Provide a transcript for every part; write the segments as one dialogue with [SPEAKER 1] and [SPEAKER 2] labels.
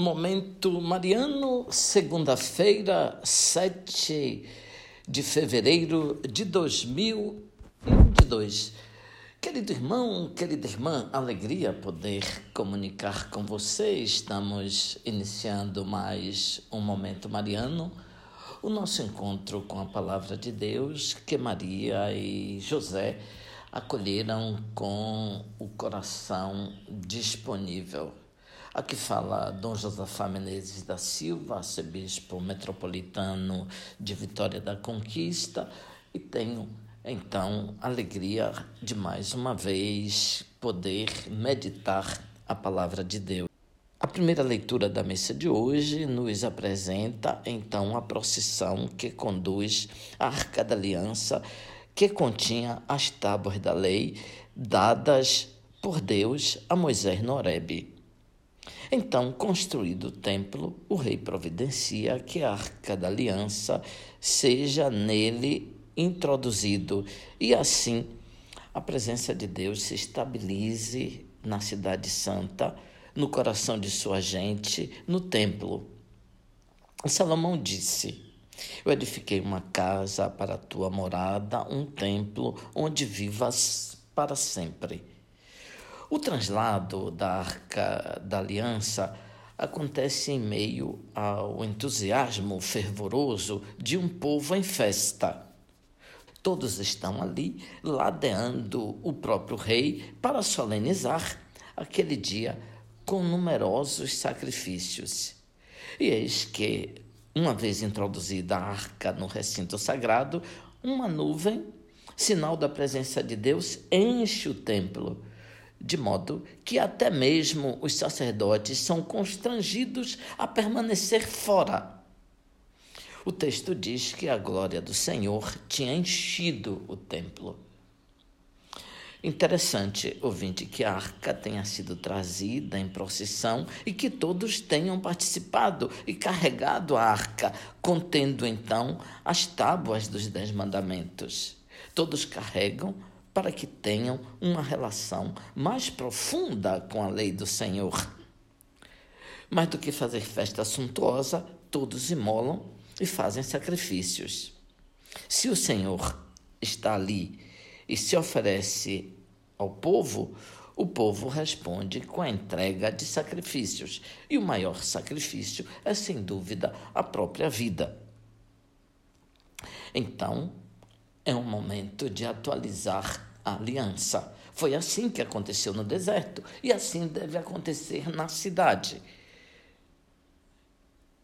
[SPEAKER 1] Momento Mariano, segunda-feira, 7 de fevereiro de 2022. Querido irmão, querida irmã, alegria poder comunicar com você. Estamos iniciando mais um Momento Mariano, o nosso encontro com a palavra de Deus que Maria e José acolheram com o coração disponível. Aqui fala Dom Josafá Menezes da Silva, arcebispo metropolitano de Vitória da Conquista, e tenho então alegria de mais uma vez poder meditar a palavra de Deus. A primeira leitura da missa de hoje nos apresenta então a procissão que conduz a Arca da Aliança, que continha as tábuas da lei dadas por Deus a Moisés no Horebe. Então, construído o templo, o rei providencia que a arca da aliança seja nele introduzido e assim a presença de Deus se estabilize na cidade santa, no coração de sua gente, no templo. Salomão disse: Eu edifiquei uma casa para a tua morada, um templo onde vivas para sempre. O translado da Arca da Aliança acontece em meio ao entusiasmo fervoroso de um povo em festa. Todos estão ali ladeando o próprio rei para solenizar aquele dia com numerosos sacrifícios. E eis que, uma vez introduzida a arca no recinto sagrado, uma nuvem, sinal da presença de Deus, enche o templo de modo que até mesmo os sacerdotes são constrangidos a permanecer fora. O texto diz que a glória do Senhor tinha enchido o templo. Interessante, ouvinte, que a arca tenha sido trazida em procissão e que todos tenham participado e carregado a arca, contendo então as tábuas dos Dez Mandamentos. Todos carregam para que tenham uma relação mais profunda com a lei do Senhor. Mais do que fazer festa suntuosa, todos imolam e fazem sacrifícios. Se o Senhor está ali e se oferece ao povo, o povo responde com a entrega de sacrifícios. E o maior sacrifício é, sem dúvida, a própria vida. Então, é um momento de atualizar aliança. Foi assim que aconteceu no deserto e assim deve acontecer na cidade.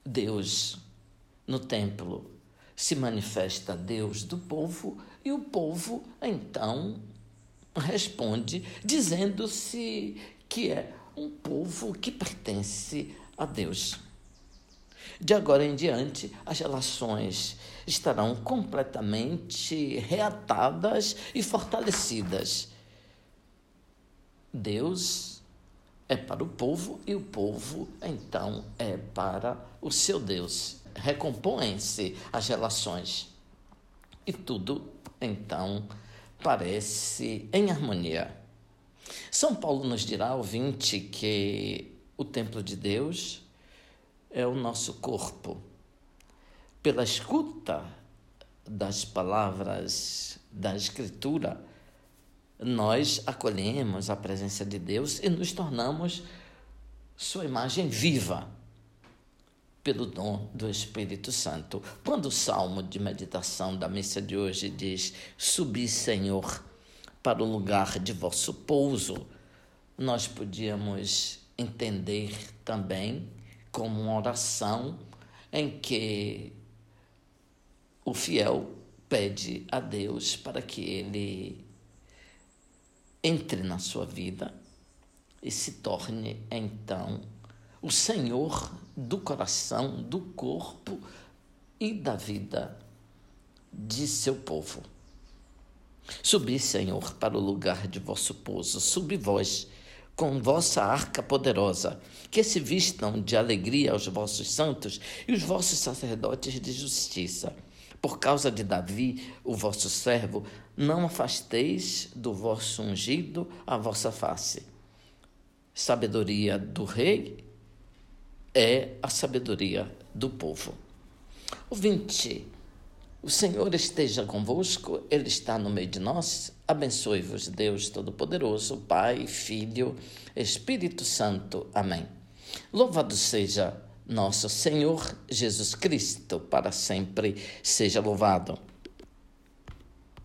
[SPEAKER 1] Deus, no templo, se manifesta Deus do povo e o povo então responde dizendo-se que é um povo que pertence a Deus. De agora em diante, as relações estarão completamente reatadas e fortalecidas. Deus é para o povo e o povo, então, é para o seu Deus. Recompõem-se as relações. E tudo, então, parece em harmonia. São Paulo nos dirá, ouvinte, que o templo de Deus é o nosso corpo. Pela escuta das palavras da Escritura, nós acolhemos a presença de Deus e nos tornamos sua imagem viva pelo dom do Espírito Santo. Quando o salmo de meditação da missa de hoje diz: Subi, Senhor, para o lugar de vosso pouso, nós podíamos entender também como uma oração em que o fiel pede a Deus para que ele entre na sua vida e se torne então o Senhor do coração, do corpo e da vida de seu povo. Subi, Senhor, para o lugar de vosso pouso, subi vós com vossa arca poderosa, que se vistam de alegria aos vossos santos e os vossos sacerdotes de justiça. Por causa de Davi, o vosso servo, não afasteis do vosso ungido a vossa face. Sabedoria do rei, é a sabedoria do povo. Ouvinte, o Senhor esteja convosco, Ele está no meio de nós. Abençoe-vos, Deus Todo-Poderoso, Pai, Filho, Espírito Santo. Amém. Louvado seja nosso Senhor Jesus Cristo, para sempre seja louvado.